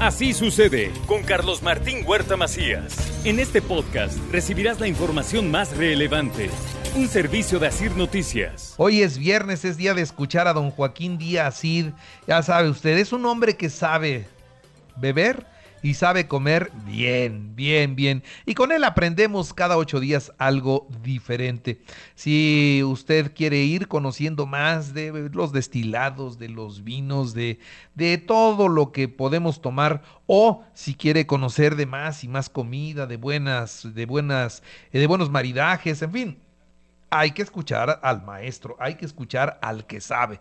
Así sucede con Carlos Martín Huerta Macías. En este podcast recibirás la información más relevante. Un servicio de Asir Noticias. Hoy es viernes, es día de escuchar a don Joaquín Díaz Cid. Ya sabe usted, es un hombre que sabe beber y sabe comer bien, bien, bien. Y con él aprendemos cada ocho días algo diferente. Si usted quiere ir conociendo más de los destilados, de los vinos, de, de todo lo que podemos tomar, o si quiere conocer de más y más comida, de buenas, de buenas, de buenos maridajes, en fin. Hay que escuchar al maestro, hay que escuchar al que sabe.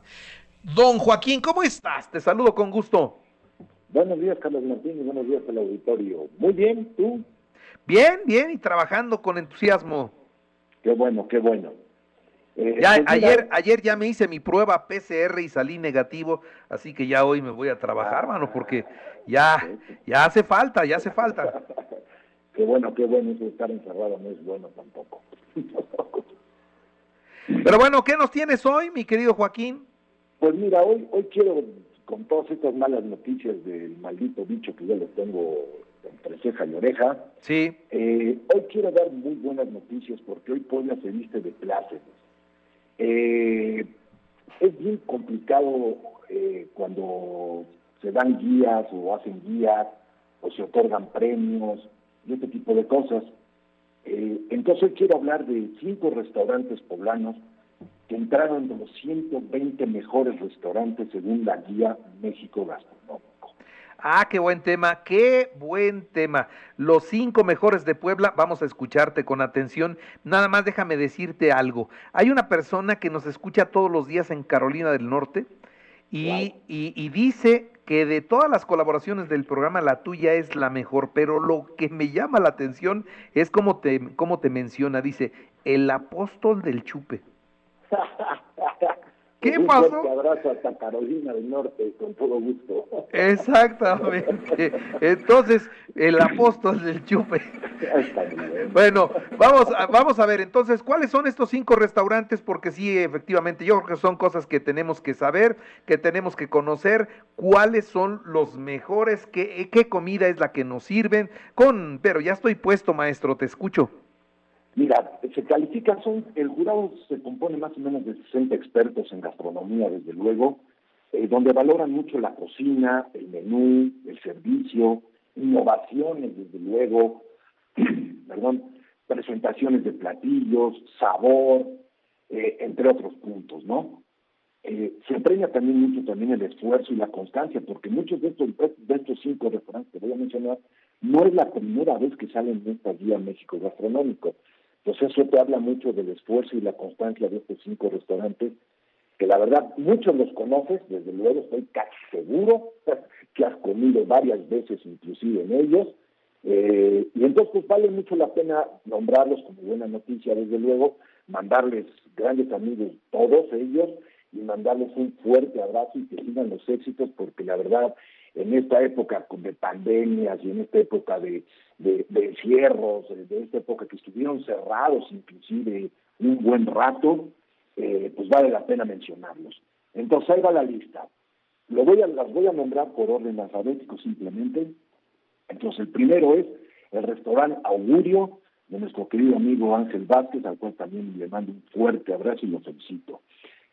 Don Joaquín, ¿cómo estás? Te saludo con gusto. Buenos días, Carlos Martín, y buenos días al auditorio. Muy bien, ¿tú? Bien, bien, y trabajando con entusiasmo. Qué bueno, qué bueno. Eh, ya, pues ayer, ayer ya me hice mi prueba PCR y salí negativo, así que ya hoy me voy a trabajar, ah, mano, porque ya, ya hace falta, ya hace falta. qué bueno, qué bueno, eso estar encerrado no es bueno tampoco. Pero bueno, ¿qué nos tienes hoy, mi querido Joaquín? Pues mira, hoy, hoy quiero con todas estas malas noticias del maldito bicho que yo le tengo entre ceja y oreja, sí. Eh, hoy quiero dar muy buenas noticias porque hoy Puebla se viste de plácemes. Eh, es bien complicado eh, cuando se dan guías o hacen guías o se otorgan premios y este tipo de cosas. entonces hoy quiero hablar de cinco restaurantes poblanos que entraron de los 120 mejores restaurantes según la guía México Gastronómico. Ah, qué buen tema, qué buen tema. Los cinco mejores de Puebla, vamos a escucharte con atención. Nada más déjame decirte algo. Hay una persona que nos escucha todos los días en Carolina del Norte y, y dice que de todas las colaboraciones del programa la tuya es la mejor, pero lo que me llama la atención es cómo te, cómo te menciona, dice, el apóstol del chupe. ¿Qué un pasó? Un abrazo hasta Carolina del Norte, con todo gusto. Exactamente. Entonces, el apóstol del chupe. Bueno, vamos a, vamos a ver, entonces, ¿cuáles son estos cinco restaurantes? Porque sí, efectivamente, yo creo que son cosas que tenemos que saber, que tenemos que conocer, cuáles son los mejores, qué, qué comida es la que nos sirven, con, pero ya estoy puesto, maestro, te escucho. Mira, se califican, son, el jurado se compone más o menos de 60 expertos en gastronomía, desde luego, eh, donde valoran mucho la cocina, el menú, el servicio, innovaciones, desde luego, perdón, presentaciones de platillos, sabor, eh, entre otros puntos, ¿no? Eh, se premia también mucho también el esfuerzo y la constancia, porque muchos de estos, de estos cinco restaurantes que voy a mencionar no es la primera vez que salen en esta guía México Gastronómico. Entonces eso te habla mucho del esfuerzo y la constancia de estos cinco restaurantes, que la verdad muchos los conoces, desde luego estoy casi seguro que has comido varias veces inclusive en ellos, eh, y entonces pues vale mucho la pena nombrarlos como buena noticia, desde luego, mandarles grandes amigos todos ellos y mandarles un fuerte abrazo y que sigan los éxitos, porque la verdad en esta época de pandemias y en esta época de, de, de encierros, de esta época que estuvieron cerrados inclusive un buen rato, eh, pues vale la pena mencionarlos. Entonces ahí va la lista. Lo voy a, las voy a nombrar por orden alfabético simplemente. Entonces el primero es el restaurante Augurio de nuestro querido amigo Ángel Vázquez, al cual también le mando un fuerte abrazo y lo felicito.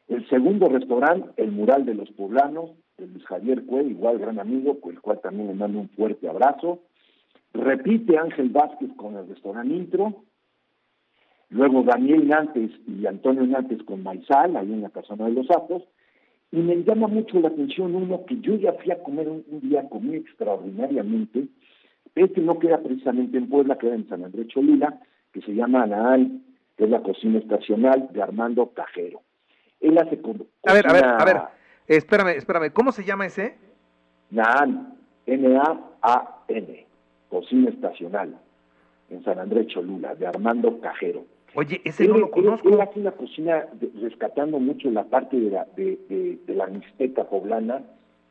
El segundo restaurante, el Mural de los Poblanos, de Luis Javier Cue, igual gran amigo, con el cual también le mando un fuerte abrazo. Repite Ángel Vázquez con el restaurante Intro. Luego Daniel Nantes y Antonio Nantes con Maizal, ahí en la Casona de los Sapos. Y me llama mucho la atención uno que yo ya fui a comer un, día, comí extraordinariamente. Este no queda precisamente en Puebla, queda en San Andrés Cholula, que se llama Anaal, que es la cocina estacional de Armando Cajero. Él hace A ver, a ver, a ver Espérame, espérame, ¿cómo se llama ese? Naan, N-A-A-N, cocina estacional, en San Andrés Cholula, de Armando Cajero. Oye, ese no lo conozco. Él, hace una cocina rescatando mucho la parte de la, de, la mixteca poblana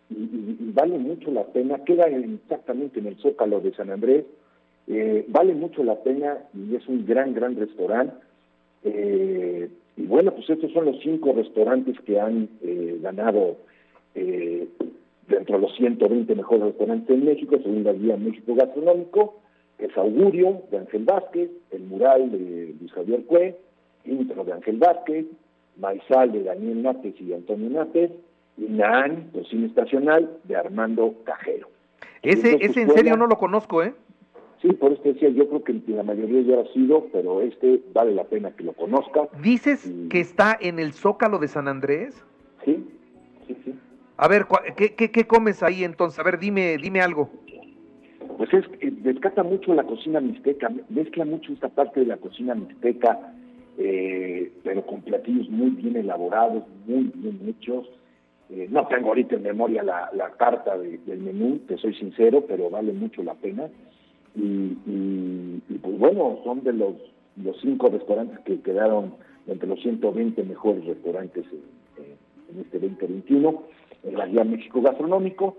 y, vale mucho la pena. Queda exactamente en el Zócalo de San Andrés. Eh, vale mucho la pena y es un gran, gran restaurante. Eh, y bueno, pues estos son los cinco restaurantes que han eh, ganado dentro de los 120 mejores restaurantes en México, según la guía México Gastronómico es Augurio de Ángel Vázquez, el mural de Luis Javier Cue, Intro de Ángel Vázquez, Maizal de Daniel Nápez y Antonio Nápez, y Naan, cocina estacional de Armando Cajero. Ese, ese en serio no lo conozco, ¿eh? Sí, por eso decía, yo creo que la mayoría ya ha sido, pero este vale la pena que lo conozca. ¿Dices que está en el Zócalo de San Andrés? Sí, sí, sí. A ver, ¿qué, qué, qué comes ahí entonces? A ver, dime, dime algo pues es rescata mucho la cocina mixteca, mezcla mucho esta parte de la cocina mixteca, eh, pero con platillos muy bien elaborados, muy bien hechos. Eh, no tengo ahorita en memoria la, carta del menú, te soy sincero, pero vale mucho la pena. Y, pues bueno, son de los, los cinco restaurantes que quedaron entre los 120 mejores restaurantes en, en este 2021 en la Guía México Gastronómico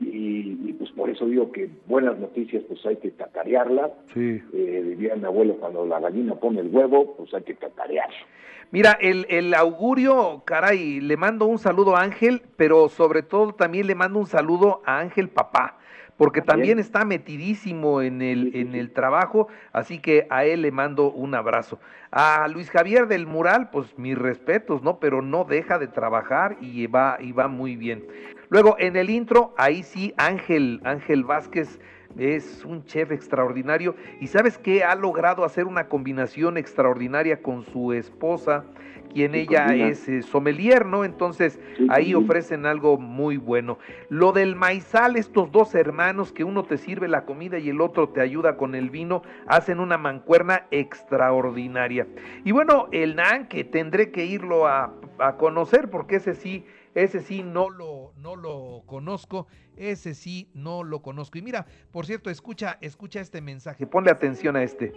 y, pues por eso digo que buenas noticias pues hay que cacarearlas. Sí. Eh, diría mi abuelo, cuando la gallina pone el huevo, pues hay que cacarear. Mira, el, el augurio, caray, le mando un saludo a Ángel, pero sobre todo también le mando un saludo a Ángel Papá porque también está metidísimo en el, en el trabajo, así que a él le mando un abrazo. A Luis Javier del Mural, pues mis respetos, ¿no? Pero no deja de trabajar y va, y va muy bien. Luego, en el intro, ahí sí, Ángel, Ángel Vázquez es un chef extraordinario y sabes que ha logrado hacer una combinación extraordinaria con su esposa quien ella es eh, sommelier, ¿no? Entonces ahí ofrecen algo muy bueno. Lo del maizal, estos dos hermanos que uno te sirve la comida y el otro te ayuda con el vino, hacen una mancuerna extraordinaria. Y bueno, el nan que tendré que irlo a, conocer porque ese sí, ese sí no lo, no lo conozco, ese sí no lo conozco. Y mira, por cierto, escucha, escucha este mensaje, ponle atención a este.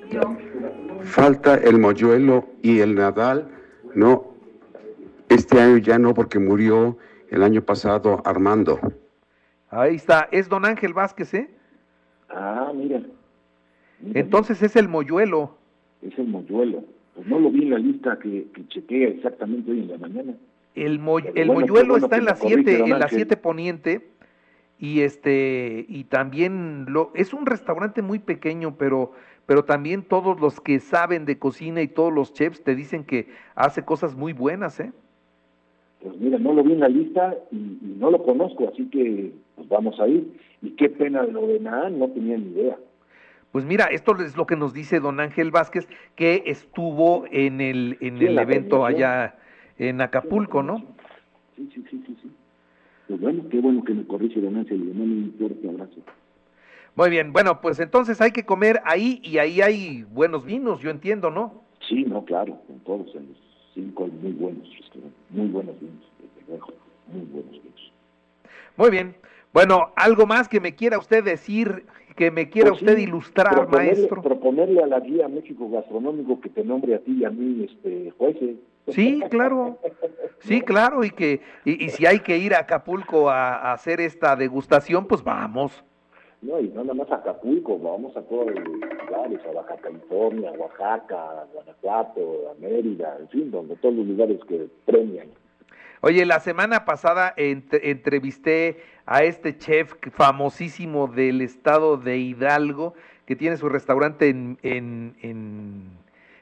Falta el moyuelo y el nadal no, este año ya no porque murió el año pasado Armando. Ahí está, es don Ángel Vázquez, ¿eh? Ah, mira. Entonces es el moyuelo. Es el moyuelo. Pues no lo vi en la lista que, que chequea exactamente hoy en la mañana. El, el moyuelo está en la 7, en la 7 poniente y este y también lo es un restaurante muy pequeño, pero pero también todos los que saben de cocina y todos los chefs te dicen que hace cosas muy buenas, ¿eh? Pues mira, no lo vi en la lista y, no lo conozco, así que pues vamos a ir. Y qué pena lo de nada, no tenía ni idea. Pues mira, esto es lo que nos dice don Ángel Vázquez, que estuvo en el, en el evento allá en Acapulco, ¿no? Sí, sí, sí, sí, sí. Pues bueno, qué bueno que me corrige don Ángel, le mando un fuerte abrazo. Muy bien, bueno, pues entonces hay que comer ahí y ahí hay buenos vinos, yo entiendo, ¿no? Sí, no, claro, con todos en los cinco hay muy buenos muy buenos vinos, muy buenos vinos. Muy bien, bueno, algo más que me quiera usted decir, que me quiera pues usted ilustrar, maestro. Proponerle a la guía México Gastronómico que te nombre a ti y a mí, este, jueces. Sí, claro, sí, claro, y que y, si hay que ir a Acapulco a hacer esta degustación, pues vamos. No, y no nada más a Acapulco, vamos a todos los lugares, a Baja California, a Oaxaca, a Guanajuato, a Mérida, en fin, donde todos los lugares que premian. Oye, la semana pasada entrevisté a este chef famosísimo del estado de Hidalgo, que tiene su restaurante en, en, en,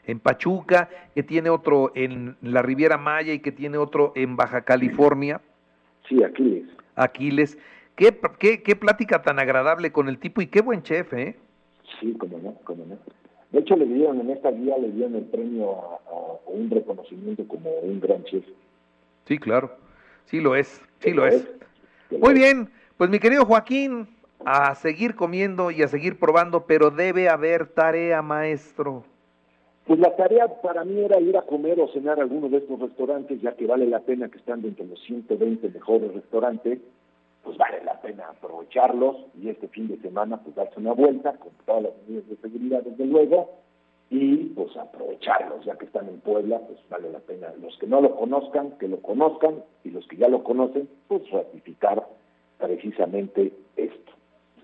en, Pachuca, que tiene otro en la Riviera Maya y que tiene otro en Baja California. Sí, Aquiles. Aquiles. Qué, qué, qué plática tan agradable con el tipo y qué buen chef, ¿eh? Sí, como no, como no. De hecho, le dieron en esta guía, le dieron el premio a, un reconocimiento como un gran chef. Sí, claro. Sí lo es, sí lo es. Muy bien, pues mi querido Joaquín, a seguir comiendo y a seguir probando, pero debe haber tarea, maestro. Pues la tarea para mí era ir a comer o cenar a alguno de estos restaurantes, ya que vale la pena que están dentro de los 120 mejores restaurantes pues vale la pena aprovecharlos y este fin de semana pues darse una vuelta con todas las medidas de seguridad desde luego y pues aprovecharlos ya que están en Puebla pues vale la pena. Los que no lo conozcan que lo conozcan y los que ya lo conocen pues ratificar precisamente esto.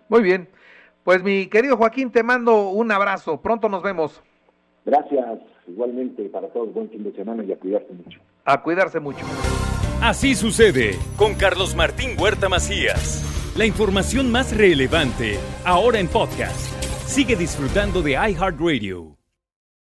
Muy bien, pues mi querido Joaquín te mando un abrazo, pronto nos vemos. Gracias igualmente para todos buen fin de semana y a cuidarse mucho A cuidarse mucho. Así sucede con Carlos Martín Huerta Macías. La información más relevante ahora en podcast. Sigue disfrutando de iHeartRadio.